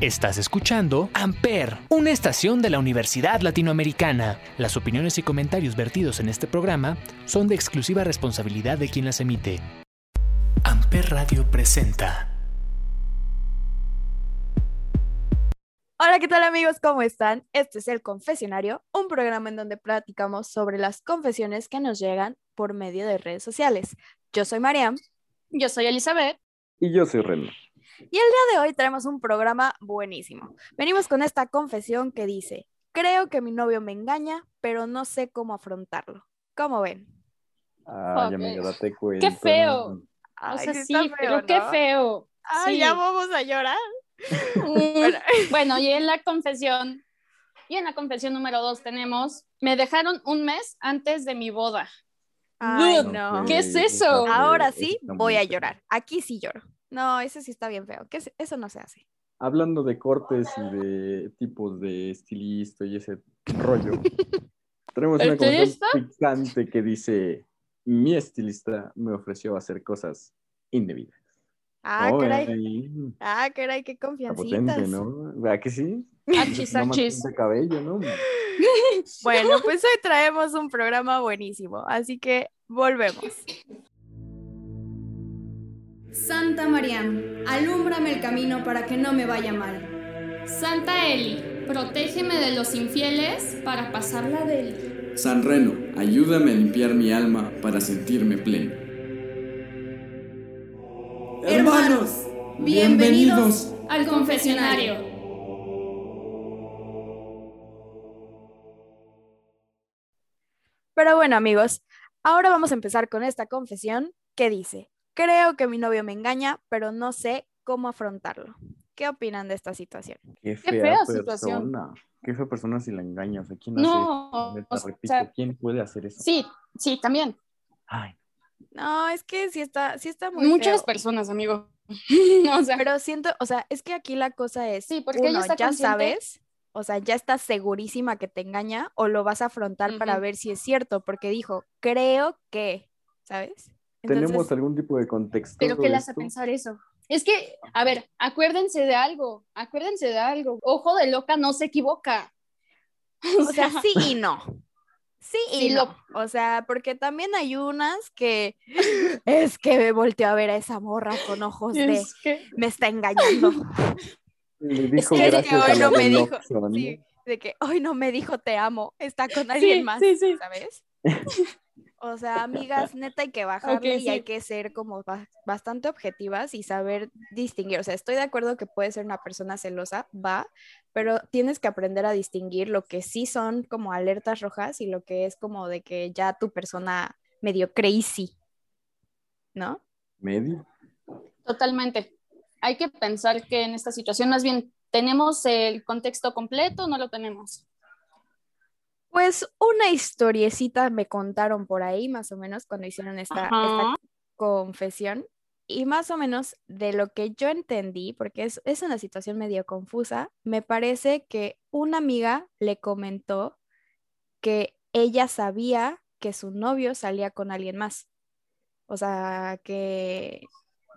Estás escuchando Amper, una estación de la Universidad Latinoamericana. Las opiniones y comentarios vertidos en este programa son de exclusiva responsabilidad de quien las emite. Amper Radio presenta. Hola, ¿qué tal amigos? ¿Cómo están? Este es El Confesionario, un programa en donde platicamos sobre las confesiones que nos llegan por medio de redes sociales. Yo soy Mariam. Yo soy Elizabeth. Y yo soy Reno. Y el día de hoy tenemos un programa buenísimo. Venimos con esta confesión que dice, creo que mi novio me engaña, pero no sé cómo afrontarlo. ¿Cómo ven? Ah, ya me date cuenta. Qué feo. Ay, o sea, sí feo, pero qué feo. Ay, Sí. ya vamos a llorar. Mm, bueno, y en la confesión, y en la confesión número dos tenemos, me dejaron un mes antes de mi boda. Ay, no. ¿qué es eso? Ahora sí voy a llorar. Aquí sí lloro. No, eso sí está bien feo. ¿Qué es- Eso no se hace. Hablando de cortes y de tipos de estilista y ese rollo, tenemos una ¿Estilista? picante que dice, mi estilista me ofreció hacer cosas indebidas. Ah, Oh, caray. ahí, Ah, caray, qué está confiancitas. potente, ¿no? ¿Verdad que sí? Achis, achis. de cabello, ¿no? Bueno, pues hoy traemos un programa buenísimo, así que volvemos. Santa Mariam, alúmbrame el camino para que no me vaya mal. Santa Eli, protégeme de los infieles para pasarla de él. San Reno, ayúdame a limpiar mi alma para sentirme pleno. Hermanos, bienvenidos Al confesionario. Pero bueno, amigos, ahora vamos a empezar con esta confesión que dice, creo que mi novio me engaña, pero no sé cómo afrontarlo. ¿Qué opinan de esta situación? Qué fea, fea persona. situación. Qué fea persona si la engaña. O sea, ¿quién No, hace eso? o Neta, repito, sea- ¿quién puede hacer eso? Sí, sí, también. Ay, No, es que sí está, sí está muy Muchas feo. personas, amigo. o sea, Pero siento, o sea, es que aquí la cosa es, Sí, porque ella uno, está ya consciente. sabes, o sea, ya estás segurísima que te engaña o lo vas a afrontar para ver si es cierto, porque dijo, creo que, ¿sabes? ¿Tenemos Entonces, algún tipo de contexto? pero ¿qué le hace pensar eso? Es que, a ver, acuérdense de algo, acuérdense de algo. Ojo de loca no se equivoca. O sea, sí y no. Sí y Sí, no. lo- O sea, porque también hay unas que es que me volteó a ver a esa morra con ojos de Es que, me está engañando. Le dijo que gracias hoy a no me dijo, de que hoy no me dijo te amo, está con alguien sí, más, sí, sí. ¿sabes? O sea, amigas, neta hay que bajarle y hay que ser como ba- bastante objetivas y saber distinguir. O sea, estoy de acuerdo que puede ser una persona celosa, va, pero tienes que aprender a distinguir lo que sí son como alertas rojas y lo que es como de que ya tu persona medio crazy, ¿no? Medio. Totalmente. Hay que pensar que en esta situación más bien tenemos el contexto completo o no lo tenemos. Pues una historiecita me contaron por ahí, más o menos, cuando hicieron esta, esta confesión. Y más o menos de lo que yo entendí, porque es, es una situación medio confusa, me parece que una amiga le comentó que ella sabía que su novio salía con alguien más. O sea, que...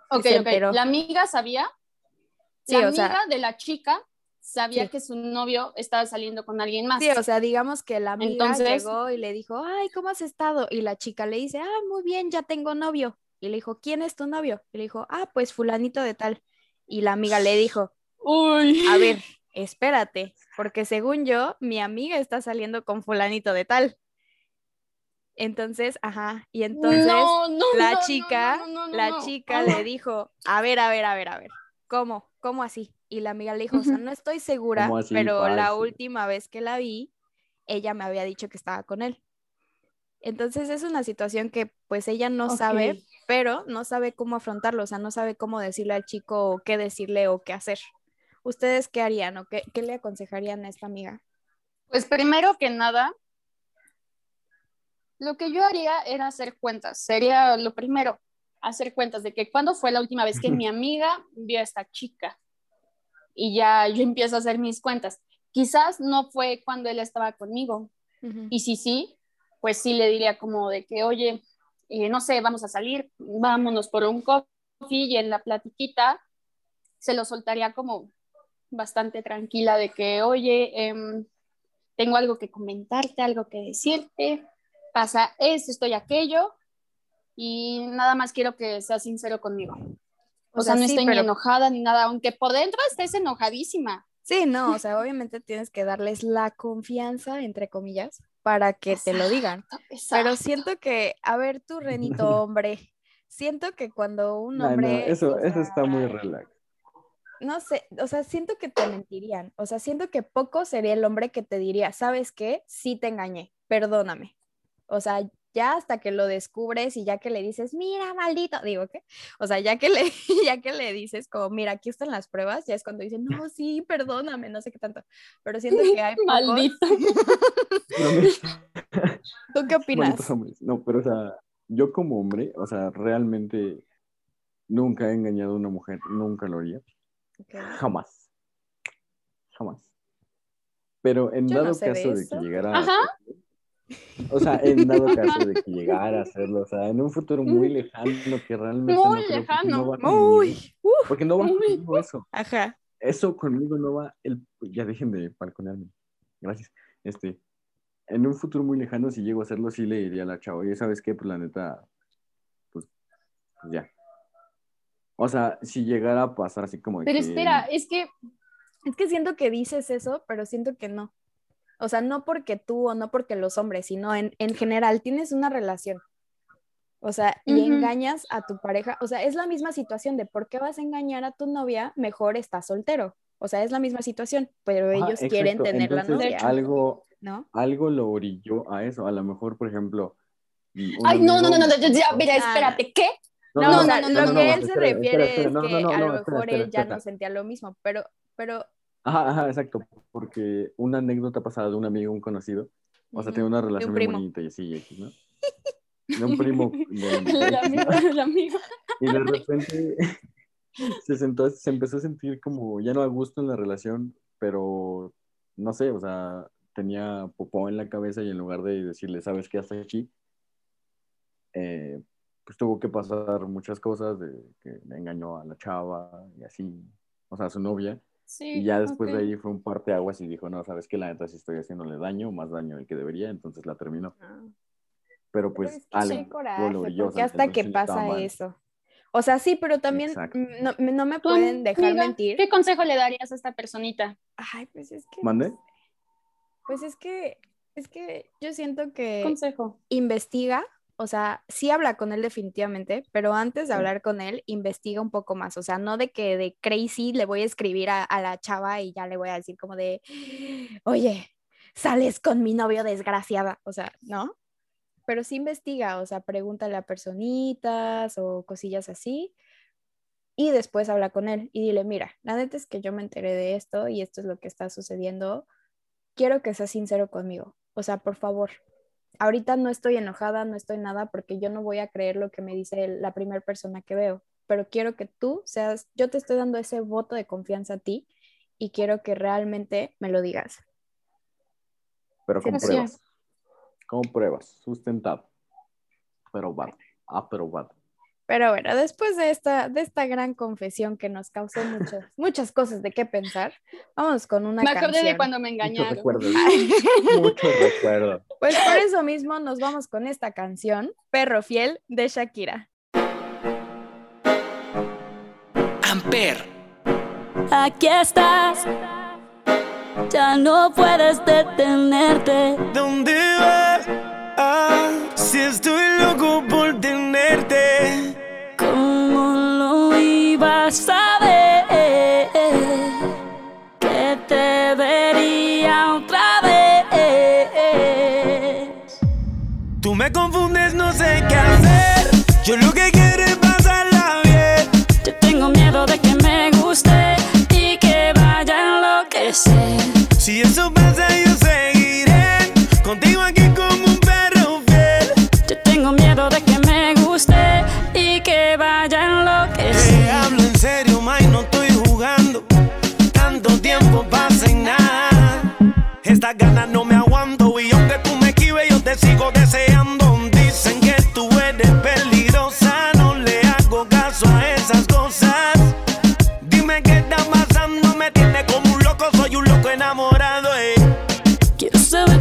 Ok, se ok. enteró. La amiga sabía, Sí, la sea- amiga de la chica sabía Sí. que su novio estaba saliendo con alguien más. Sí, o sea, digamos que la amiga Entonces- llegó y le dijo, ay, ¿cómo has estado? Y la chica le dice, ah, muy bien, ya tengo novio. Y le dijo, ¿quién es tu novio? Y le dijo, ah, pues fulanito de tal. Y la amiga le dijo, Uy. a ver, espérate, porque según yo, mi amiga está saliendo con fulanito de tal. Entonces, ajá, y entonces No, no, la no, chica, la chica le dijo, a ver, a ver, a ver, a ver, ¿cómo? ¿Cómo así? Y la amiga le dijo, o sea, no estoy segura, ¿Cómo así, pero la última vez que la vi, ella me había dicho que estaba con él. Entonces es una situación que pues ella no sabe, pero no sabe cómo afrontarlo, o sea, no sabe cómo decirle al chico o qué decirle o qué hacer. ¿Ustedes qué harían o qué, qué le aconsejarían a esta amiga? Pues primero que nada, lo que yo haría era hacer cuentas. Sería lo primero, hacer cuentas de que cuándo fue la última vez que mi amiga vio a esta chica. Y ya yo empiezo a hacer mis cuentas. Quizás no fue cuando él estaba conmigo. Y si sí, pues sí le diría como de que, oye, eh, no sé, vamos a salir, vámonos por un coffee y en la platiquita se lo soltaría como bastante tranquila de que, oye, em, tengo algo que comentarte, algo que decirte, pasa esto, estoy aquello, y nada más quiero que seas sincero conmigo. O, sea, no estoy ni enojada ni nada, aunque por dentro estés enojadísima. Sí, no, o sea, obviamente tienes que darles la confianza, entre comillas, para que te lo digan. Pero siento que, a ver, tú, Renito, hombre, siento que cuando un hombre... eso, eso está muy relax. No sé, o sea, siento que te mentirían. O sea, siento que poco sería el hombre que te diría, ¿sabes qué? Sí te engañé, perdóname. O sea, ya hasta que lo descubres y ya que le dices, mira, maldito, digo, ¿qué? O sea, ya que le, ya que le dices como, mira, aquí están las pruebas, ya es cuando dicen, no, sí, perdóname, no sé qué tanto, pero siento que hay Maldito. ¿Tú qué opinas? No, pero o sea, yo como hombre, o sea, realmente nunca he engañado a una mujer, nunca lo haría. Jamás. Jamás. Pero en dado caso de, que llegara... Ajá. O sea, en dado caso de que llegara a hacerlo, o sea, en un futuro muy lejano que realmente muy no lejano, va muy, porque no va conmigo eso. Ajá. Eso conmigo no va, el, ya dejen de balconearme, gracias. Este, en un futuro muy lejano, si llego a hacerlo, sí le diría a la chava, oye, ¿sabes qué? Pues la neta, pues, pues ya. O sea, si llegara a pasar así como... Pero espera, es que... Es que siento que dices eso, pero siento que no. O sea, no porque tú o no porque los hombres, sino en, en general tienes una relación. O sea, y engañas a tu pareja. O sea, es la misma situación de por qué vas a engañar a tu novia, mejor estás soltero. O sea, es la misma situación, pero ellos quieren tener la novia. Algo, ¿no? algo lo orilló a eso. A lo mejor, por ejemplo. Ay, no, no, no, no, ya, mira, espérate, ¿qué? No, no, no, no, lo que él se refiere es que a lo mejor él ya no sentía lo mismo, pero, pero Ajá, ajá, exacto, porque una anécdota pasada de un amigo, un conocido, o sea, tiene una relación muy bonita y así, ¿no? De un primo. el, amigo, el amigo. Y de repente se, sentó, se empezó a sentir como ya no a gusto en la relación, pero no sé, o sea, tenía popó en la cabeza y en lugar de decirle, ¿sabes qué? Hasta aquí, eh, pues tuvo que pasar muchas cosas, de que me engañó a la chava y así, o sea, a su novia y ya después de ahí fue un parte aguas y dijo, no, sabes que la neta sí estoy haciéndole daño, más daño del que debería, entonces la terminó. Ah. Pero pues algo porque hasta que pasa eso. O sea, sí, pero también no, no, me pueden dejar mentir. ¿Qué consejo le darías a esta personita? Ay, pues es que... ¿Mande? Pues es que, es que yo siento que... Consejo. Investiga, o sea, sí habla con él definitivamente, pero antes de hablar con él, investiga un poco más. O sea, no de que de crazy le voy a escribir a, la chava y ya le voy a decir como de, oye, sales con mi novio desgraciada. O sea, ¿no? Pero sí investiga, o sea, pregúntale a personitas o cosillas así. Y después habla con él y dile, mira, la neta es que yo me enteré de esto y esto es lo que está sucediendo. Quiero que seas sincero conmigo. O sea, por favor, ahorita no estoy enojada, no estoy nada porque yo no voy a creer lo que me dice la primera persona que veo, pero quiero que tú seas, yo te estoy dando ese voto de confianza a ti y quiero que realmente me lo digas. Pero con pruebas. Con pruebas, sustentado. Pero va, aprobado. Pero bueno, después de esta, de esta gran confesión que nos causó muchas, muchas cosas de qué pensar, vamos con una canción. Me acordé de cuando me engañaron. Mucho recuerdo. Pues por eso mismo nos vamos con esta canción, Perro Fiel, de Shakira. Amper. Aquí estás. Ya no puedes detenerte. ¿Dónde vas? Me confundes, no sé qué hacer. Yo lo que quiero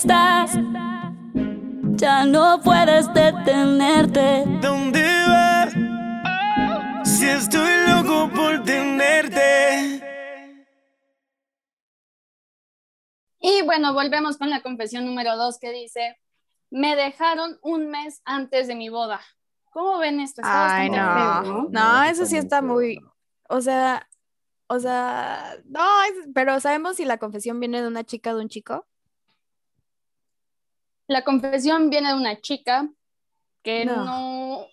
Estás, ya no puedes detenerte. ¿Dónde vas? Si estoy loco por tenerte. Y bueno, volvemos con la confesión número dos que dice, me dejaron un mes antes de mi boda. ¿Cómo ven esto? Ay, no. feo, No, No, eso sí está muy. O sea, o sea, no, es- pero ¿sabemos si la confesión viene de una chica o de un chico? La confesión viene de una chica que No. no.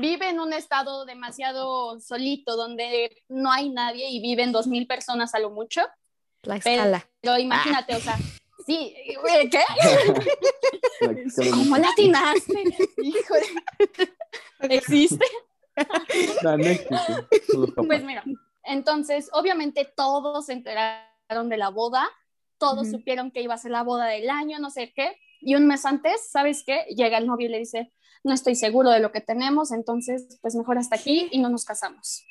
vive en un estado demasiado solito donde no hay nadie y viven dos mil personas a lo mucho. La Pero, escala. pero imagínate, o sea, sí, güey, ¿qué? ¿Cómo la atinaste? Híjole. ¿Existe? No, no existe. Pues mira, entonces, obviamente todos se enteraron de la boda, todos supieron que iba a ser la boda del año, no sé qué, y un mes antes, ¿sabes qué? Llega el novio y le dice, no estoy seguro de lo que tenemos, entonces, pues mejor hasta aquí y no nos casamos.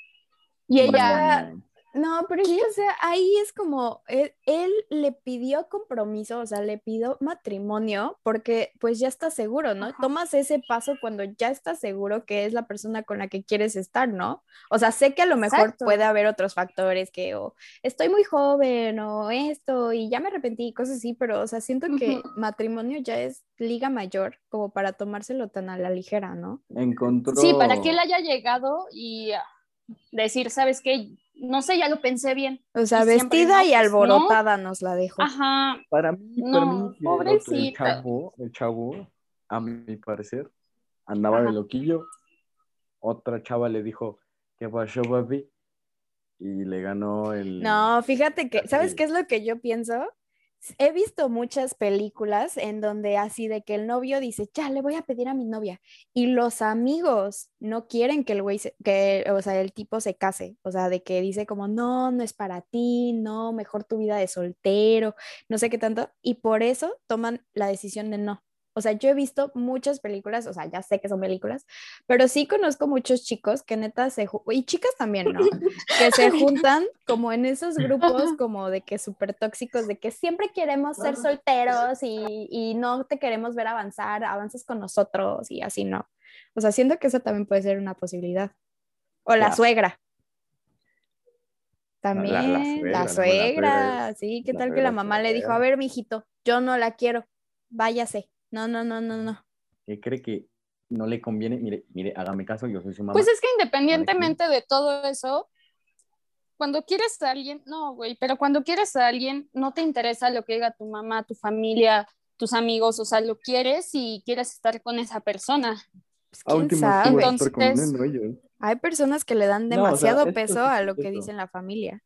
Y ella, No, pero que, o sea, ahí es como, él, él le pidió compromiso, o sea, le pidió matrimonio porque pues ya está seguro, ¿no? Ajá. Tomas ese paso cuando ya estás seguro que es la persona con la que quieres estar, ¿no? O sea, sé que a lo mejor Exacto. puede haber otros factores que, o estoy muy joven, o esto, y ya me arrepentí, cosas así, pero, o sea, siento que matrimonio ya es liga mayor como para tomárselo tan a la ligera, ¿no? Encontró. sí, para que él haya llegado y decir, ¿sabes qué? No sé, ya lo pensé bien. O sea, Y siempre, vestida ¿no? y Pues, no. alborotada nos la dejó. Ajá, Para mí, para No, mí, que el pobrecita. chavo, el chavo, a mi parecer, andaba de Ajá. loquillo. Otra chava le dijo, ¿qué pasó, papi? Y le ganó el. No, fíjate que, ¿sabes qué es lo que yo pienso? He visto muchas películas en donde así de que el novio dice, ya le voy a pedir a mi novia, y los amigos no quieren que el güey, que, o sea, el tipo se case, o sea, de que dice como, no, no es para ti, no, mejor tu vida de soltero, no sé qué tanto, y por eso toman la decisión de no. O sea, yo he visto muchas películas, o sea, ya sé que son películas, pero sí conozco muchos chicos que neta se, y chicas también, ¿no? que se juntan como en esos grupos como de que súper tóxicos, de que siempre queremos ser solteros y, y no te queremos ver avanzar, avanzas con nosotros y así, ¿no? O sea, siento que eso también puede ser una posibilidad. O la suegra. la También, suegra, la no, la suegra, suegra sí, ¿qué tal que suegra la mamá le dijo, a ver, mijito, yo no la quiero, váyase. No, no, no, no, no. que cree que no le conviene. Mire, mire, hágame caso, yo soy su mamá. Pues es que independientemente de todo eso, cuando quieres a alguien, no, güey, pero cuando quieres a alguien, no te interesa lo que diga tu mamá, tu familia, tus amigos, o sea, lo quieres y quieres estar con esa persona. Pues, quién sabe. Entonces-. Hay personas que le dan No, o sea, demasiado esto peso a es lo que dicen la familia.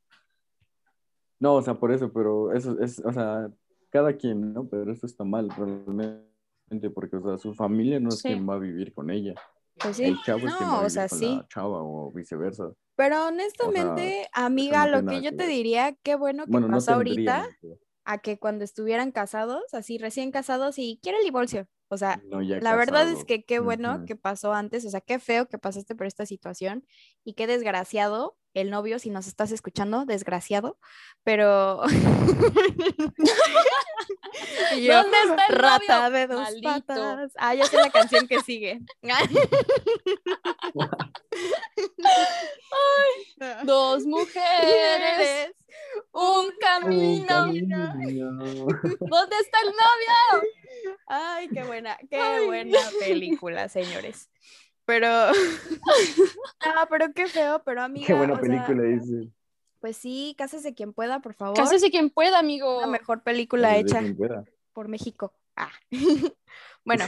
No, o sea, por eso, pero eso es, o sea, cada quien, ¿no? Pero eso está mal realmente, porque, o sea, su familia no es Sí. quien va a vivir con ella. Pues sí. El chavo es quien va No, a o vivir sea, con sí. la chava o viceversa. Pero honestamente, amiga, no lo que yo que te diría, qué bueno que Bueno, no pasó tendría. ahorita a que cuando estuvieran casados, así recién casados y quiere el divorcio. O sea, No, la verdad es que qué bueno Ujú. que pasó antes, o sea, qué feo que pasaste por esta situación y qué desgraciado el novio, si nos estás escuchando, desgraciado, pero... Yo, ¿Dónde está el Rata novio? de dos Maldito. patas. Ah, ya sé la canción que sigue. Dos mujeres, un camino. ¿Dónde está el novio? Ay, qué buena, qué buena película, señores. Pero, no, pero qué feo, pero amiga. Qué buena sea, película dice. pues sí, cásese quien pueda, por favor. Cásese quien pueda, amigo. La mejor película hecha quien pueda. por México. Ah. bueno,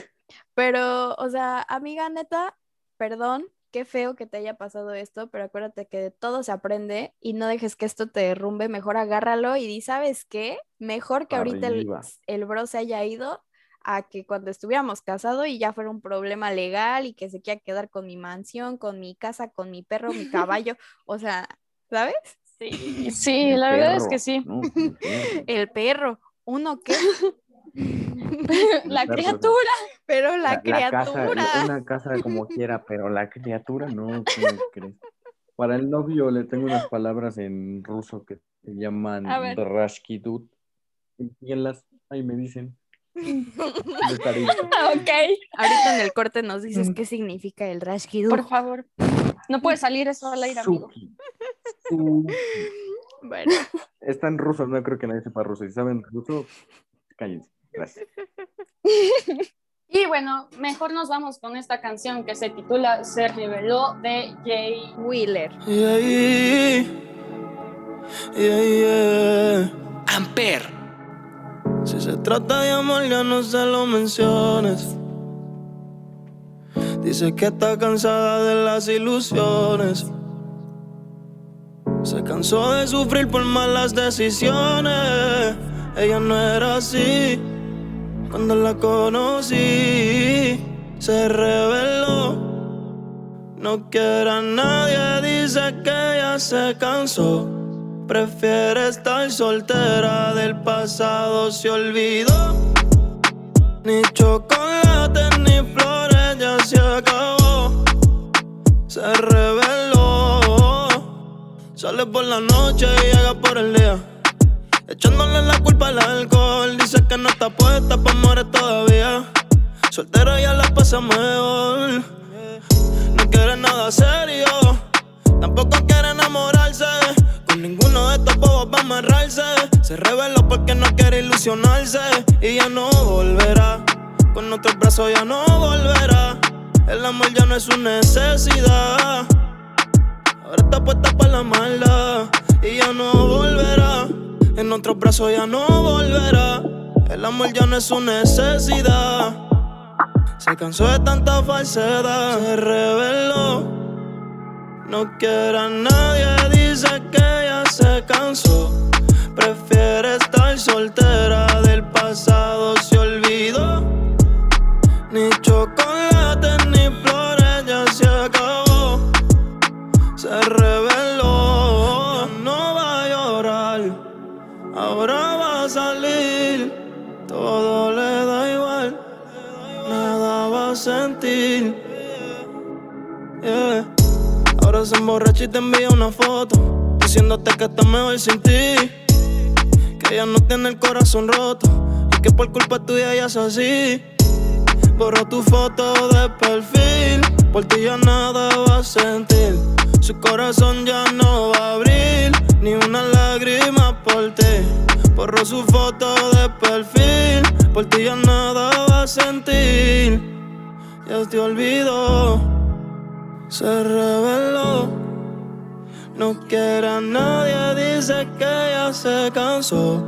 pero, o sea, amiga, neta, perdón, qué feo que te haya pasado esto, pero acuérdate que de todo se aprende y no dejes que esto te derrumbe, mejor agárralo y di, ¿sabes qué? Mejor que ahorita el, el bro se haya ido a que cuando estuviéramos casados y ya fuera un problema legal y que se quiera quedar con mi mansión, con mi casa, con mi perro, mi caballo, o sea, ¿sabes? Sí, sí, El la verdad es que sí. ¿no? El perro. El perro, uno qué, La perro, criatura. pero la, La- la casa, criatura. una casa como quiera, pero la criatura no, ¿cómo crees? Para el novio le tengo unas palabras en ruso que se llaman A ver. Drashkidut. Síguenlas, ahí me dicen. Haré- Ok, Ahorita en el corte nos dices qué significa el Rashkidu. por favor. No puede salir eso al aire, amigo. Bueno, Está en ruso, no creo que nadie sepa ruso. Si saben ruso, cállense. Gracias. Y bueno, mejor nos vamos con esta canción que se titula Se reveló de Jay. Wheeler. Yeah, yeah, yeah. Amper. Si se trata de amor, ya no se lo menciones. Dice que está cansada de las ilusiones. Se cansó de sufrir por malas decisiones. Ella no era así. Cuando la conocí, se reveló. No quiere a nadie, dice que ya se cansó. Prefiere estar soltera del pasado, se olvidó. Ni chocolate ni flores, ya se acabó. Se reveló. Sale por la noche y llega por el día. Echándole la culpa al alcohol. Dice que no está puesta pa' morir todavía. Soltera ya la pasa mejor. No quiere nada serio. Tampoco quiere enamorarse. Con ninguno de estos bobos va a amarrarse. Se reveló porque no quiere ilusionarse. Y ya no volverá. Con otros brazos ya no volverá. El amor ya no es su necesidad. Ahora está puesta para la maldad. Y ya no volverá. En otros brazos ya no volverá. El amor ya no es su necesidad. Se cansó de tanta falsedad. Se reveló. No quiere a nadie, dice que ya se cansó. Prefiere estar soltera del pasado, se olvidó. Ni chocolate ni flores, ya se acabó. Se reveló, no va a llorar. Ahora va a salir, todo le da igual. Nada va a sentir. Ahora se emborracha y te envía una foto Diciéndote que está mejor sin ti. Que ella no tiene el corazón roto Y que por culpa tuya ya es así. Borró tu foto de perfil Por ti ya nada va a sentir. Su corazón ya no va a abrir Ni una lágrima por ti. Borró su foto de perfil Por ti ya nada va a sentir. Ya te olvidó se reveló. No quiere a nadie, dice que ya se cansó.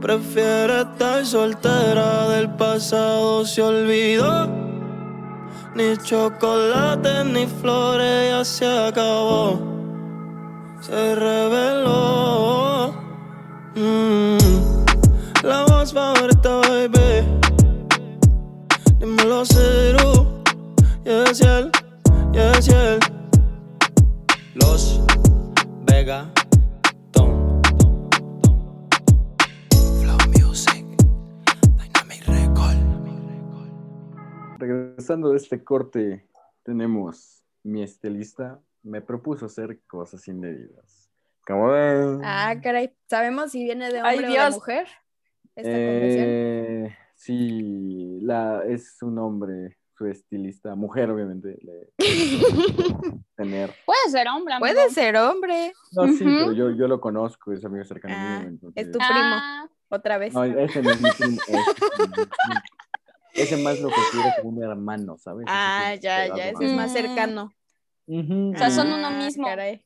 Prefiere estar soltera del pasado, se olvidó. Ni chocolate ni flores, ya se acabó. Se reveló. Mm, la voz favorita, baby. Dímelo, cero. Regresando de este corte, tenemos mi estilista me propuso hacer cosas indebidas. ¿Cómo ven? Ah, caray. ¿Sabemos si viene de Ay, hombre o de mujer? Esta. Eh, sí, la, es un hombre, su estilista, mujer obviamente, le tener. Puede ser hombre, amigo. Puede ser hombre. No, sí, pero yo, yo lo conozco, es amigo cercano Ah, mío. entonces- es tu Ah, Otra vez. No, ese no es mi primo, ese, es mi primo. Ese más lo considero como un hermano, ¿sabes? ah, ya, ya. más. Ese es más cercano. O sea, son ujú. uno Ah, mismo. caray.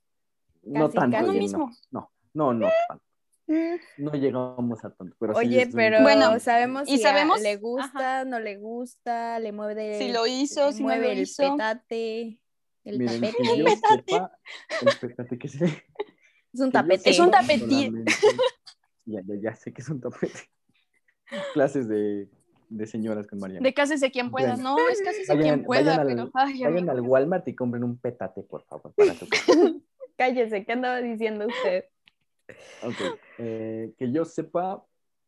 No casi, tanto, casi. oye, mismo. No, no, no, no tanto. mm, No llegamos a tanto. Pero sí Oye, un- pero Bueno, sabemos ¿y si a- sabemos? le gusta, no le gusta, le mueve, Si lo hizo, si no mueve lo el hizo. petate, el Miren, tapete. que yo sepa, el petate que se ve. Es un que tapete. Es un solamente- Ya, ya, ya sé que es un tapete. Clases de, de señoras con Mariana. De cásese quien pueda. No, es cásese Vayan- quien pueda, vayan al- pero. Ay, Vayan amigo. al Walmart y compren un petate, por favor, para su. Cállese, ¿qué andaba diciendo usted? Ok, eh, que yo sepa,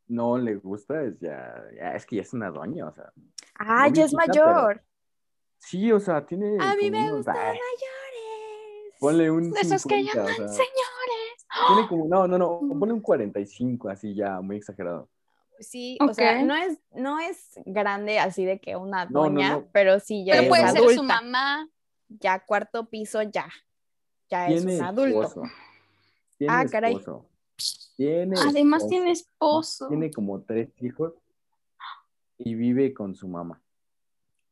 no le gusta, es ya, ya, es que ya es una doña, o sea. Ah, No ya es pero- mayor. Sí, o sea, tiene. A mí me gustan ay, mayores. Ponle un. De esos que 50, llaman o sea, señores. Tiene como, no, no, no, ponle un 45, así ya, muy exagerado. Sí, o sea, no es, no es grande así de que una No, no, doña, no. pero sí ya Pero es puede ser su mamá. Ya cuarto piso, ya. Ya es un adulto. esposo. Tiene Ah, caray. esposo. Tiene Además esposo. tiene esposo. Tiene como tres hijos y vive con su mamá.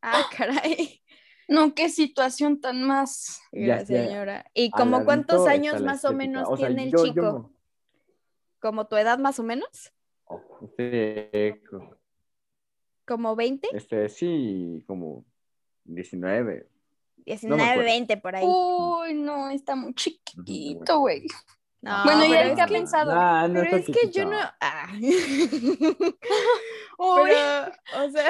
Ah, caray. No, qué situación tan más. Ya, señora. ¿Y como cuántos años más o menos O sea, tiene el yo- chico? ¿Como tu edad más o menos? Este, ¿Como 20? este, sí, como 19. 19, acuerdo. 20 por ahí. Uy, no, está muy chiquito, güey. No, Bueno, ¿y pero él es qué ha que- pensado? Nah, no Pero es que yo chiquito. no. Ah. Uy, pero, o sea,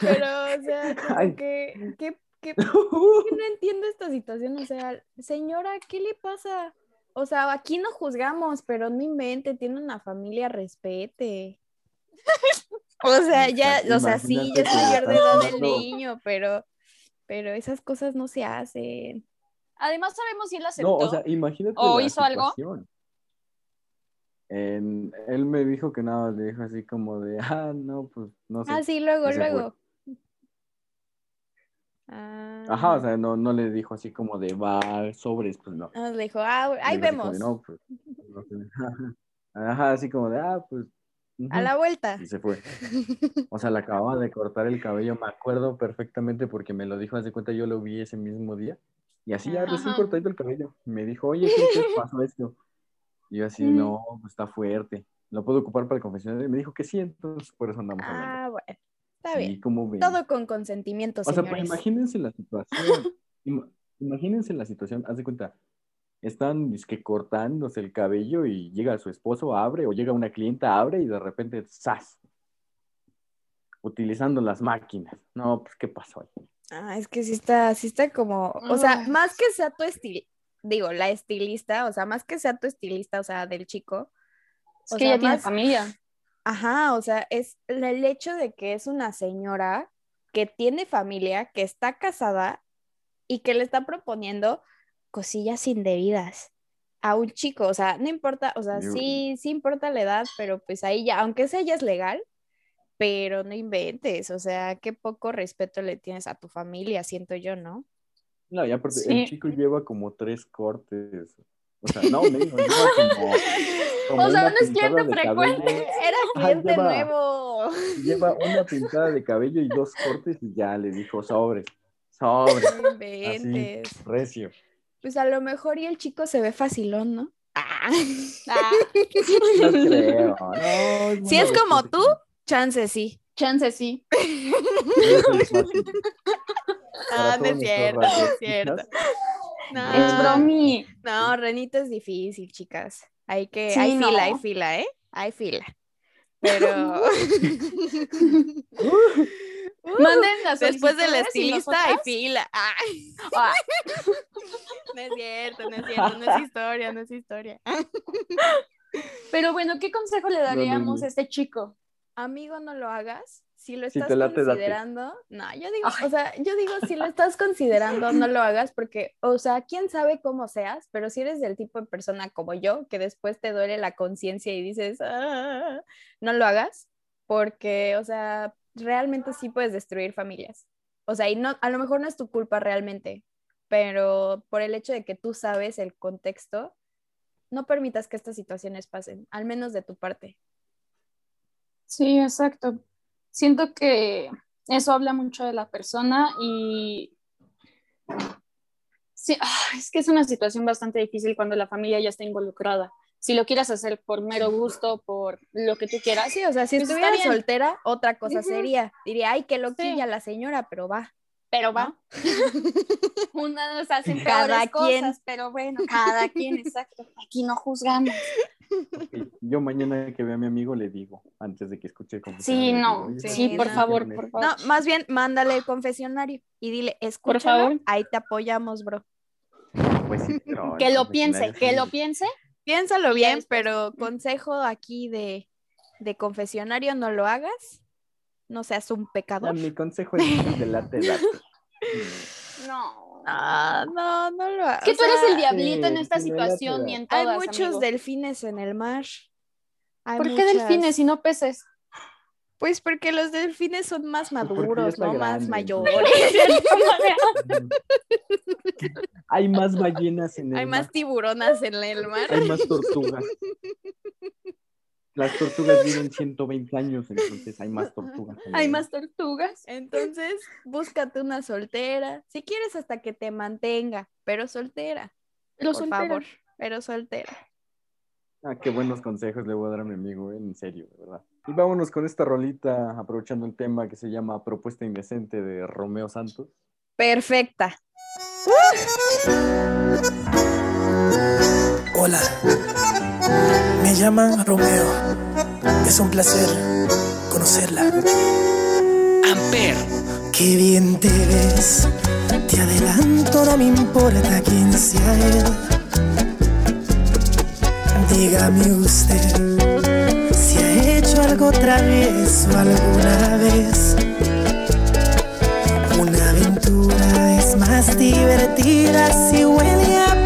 pero, o sea, que, que, que- que no entiendo esta situación. O sea, señora, ¿qué le pasa? O sea, aquí no juzgamos, pero no invente, tiene una familia, respete. O sea, ya, o sea, sí, ya es mayor de estás edad el jugando. niño, pero, pero esas cosas no se hacen. Además, sabemos si él aceptó. No, o sea, imagínate. ¿O la hizo algo? él me dijo que nada, le dijo así como de, ah, no, pues no sé. Ah, sí, luego, luego. Ah, Ajá, o sea, no, no le dijo así como de, va, sobres, pues no. ah, le dijo, ah, ahí vemos, de, no, pues, no. Ajá, así como de, ah, pues. a ujú", la vuelta. Y se fue. O sea, le acababa de cortar el cabello, me acuerdo perfectamente porque me lo dijo, haz de cuenta, yo lo vi ese mismo día. Y así ya recién Ajá. cortadito el cabello. Me dijo, oye, ¿qué qué pasó esto? Y yo así, Mm. no, pues está fuerte. ¿Lo puedo ocupar para el confesionario? Y me dijo que sí, entonces por eso andamos hablando. Ah, bueno, está Sí, bien. ¿cómo ven? Todo con consentimiento, O sea, pero imagínense la situación. Ima- imagínense la situación, haz de cuenta. Están que cortándose el cabello y llega su esposo, abre, o llega una clienta, abre y de repente, ¡zas! Utilizando las máquinas. No, pues, ¿qué pasó ahí? Ah, es que sí está, sí está como, o sea, Ay. más que sea tu estil, digo, la estilista, o sea, más que sea tu estilista, o sea, del chico, Es O que sea, ella tiene familia. Ajá, o sea, es el hecho de que es una señora que tiene familia, que está casada y que le está proponiendo cosillas indebidas a un chico, o sea, no importa, o sea, Yo- sí, sí importa la edad, pero pues ahí ya, aunque sea ya es legal, pero no inventes, o sea, qué poco respeto le tienes a tu familia, siento yo, ¿no? No, y aparte, Sí. el chico lleva como tres cortes. O sea, no, menos, lleva como, como O sea, no es cliente de frecuente. cabello. Era cliente lleva- nuevo. Lleva una pintada de cabello y dos cortes y ya le dijo sobres, No inventes. recio. Pues a lo mejor y el chico se ve facilón, ¿no? Ah. Ah, No creo, no. Si es como tú, chance sí. Chance sí. Ah, no es cierto, no es cierto. No, Es bromi. no, Renito es difícil, chicas. Hay que, Sí, hay no. fila, hay fila, ¿eh? Hay fila. Pero Manden las después del estilista hay fila. Ay, Ah, no es cierto, no es cierto, no es historia, no es historia. Pero bueno, ¿qué consejo le daríamos no. a este chico? Amigo, no lo hagas. Si lo estás te late, date. considerando, no, yo digo, o sea, yo digo, si lo estás considerando, no lo hagas porque, o sea, quién sabe cómo seas, pero si eres del tipo de persona como yo, que después te duele la conciencia y dices, "Ah", no lo hagas, porque, o sea, realmente sí puedes destruir familias. O sea, y no, a lo mejor no es tu culpa realmente, pero por el hecho de que tú sabes el contexto, no permitas que estas situaciones pasen, al menos de tu parte. Sí, exacto. Siento que eso habla mucho de la persona y sí, ah, es que es una situación bastante difícil cuando la familia ya está involucrada. Si lo quieres hacer por mero gusto, por lo que tú quieras, Sí, o sea, si Pues estuviera soltera, otra cosa sería. Diría, ay, qué loquilla la señora, pero va. Pero va. Unas hacen Cada peores quien. cosas, pero bueno, cada quien, exacto. Aquí no juzgamos. Yo mañana que vea a mi amigo le digo, antes de que escuche el Sí, no, Sí, sí, por no. favor, por favor. No, más bien, mándale el confesionario y dile, escúchalo, favor. ahí te apoyamos, bro. Pues sí, pero que lo piense, confesionario que lo piense. Piénsalo bien, pero consejo aquí de, de confesionario, no lo hagas. No seas un pecador. mi consejo es de late, date. No. Ah, no, no lo hagas. Es que tú eres el diablito en esta situación y en Hay todas, muchos amigo. delfines en el mar. Hay ¿Por qué muchas- delfines y no peces? Pues porque los delfines son más maduros, ¿no? Más mayores. Hay más ballenas en el Hay mar. más tiburonas en el mar. Hay más tortugas. Las tortugas viven 120 años, entonces hay más tortugas. Hay más tortugas. Entonces, búscate una soltera. Si quieres, hasta que te mantenga, pero soltera. Pero por soltera. favor, pero soltera. Ah, qué buenos consejos le voy a dar a mi amigo, eh, en serio, de verdad. Y vámonos con esta rolita, aprovechando el tema que se llama Propuesta Indecente de Romeo Santos. Perfecta. Hola, me llaman Romeo. Es un placer conocerla. Amper. Qué bien te ves. Te adelanto, no me importa quién sea él. Dígame usted si ha hecho algo travieso alguna vez. Una aventura es más divertida si huele a.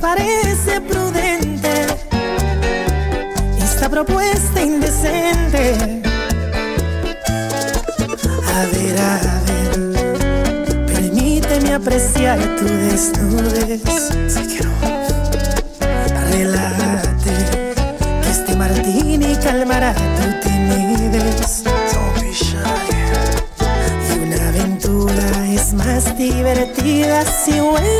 parece prudente esta propuesta indecente. A ver, a ver, permíteme apreciar tu desnudez. Si quiero, relájate, que este martini calmará tu timidez. Y una aventura es más divertida si huele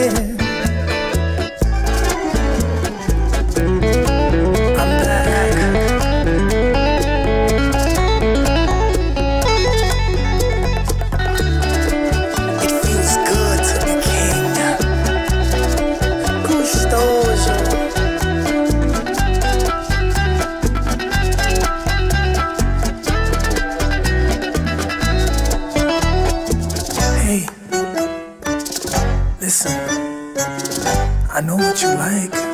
I know what you like.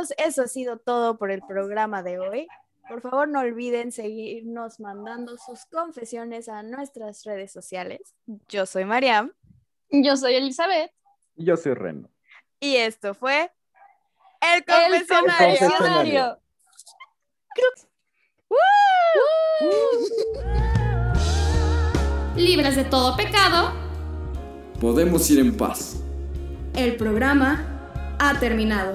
Amigos, eso ha sido todo por el programa de hoy. Por favor, no olviden seguirnos mandando sus confesiones a nuestras redes sociales. Yo soy Mariam Yo soy Elizabeth. Y yo soy Reno. y esto fue El El Confesionario. confesionario. Libres de todo pecado. Podemos ir en paz. El programa ha terminado.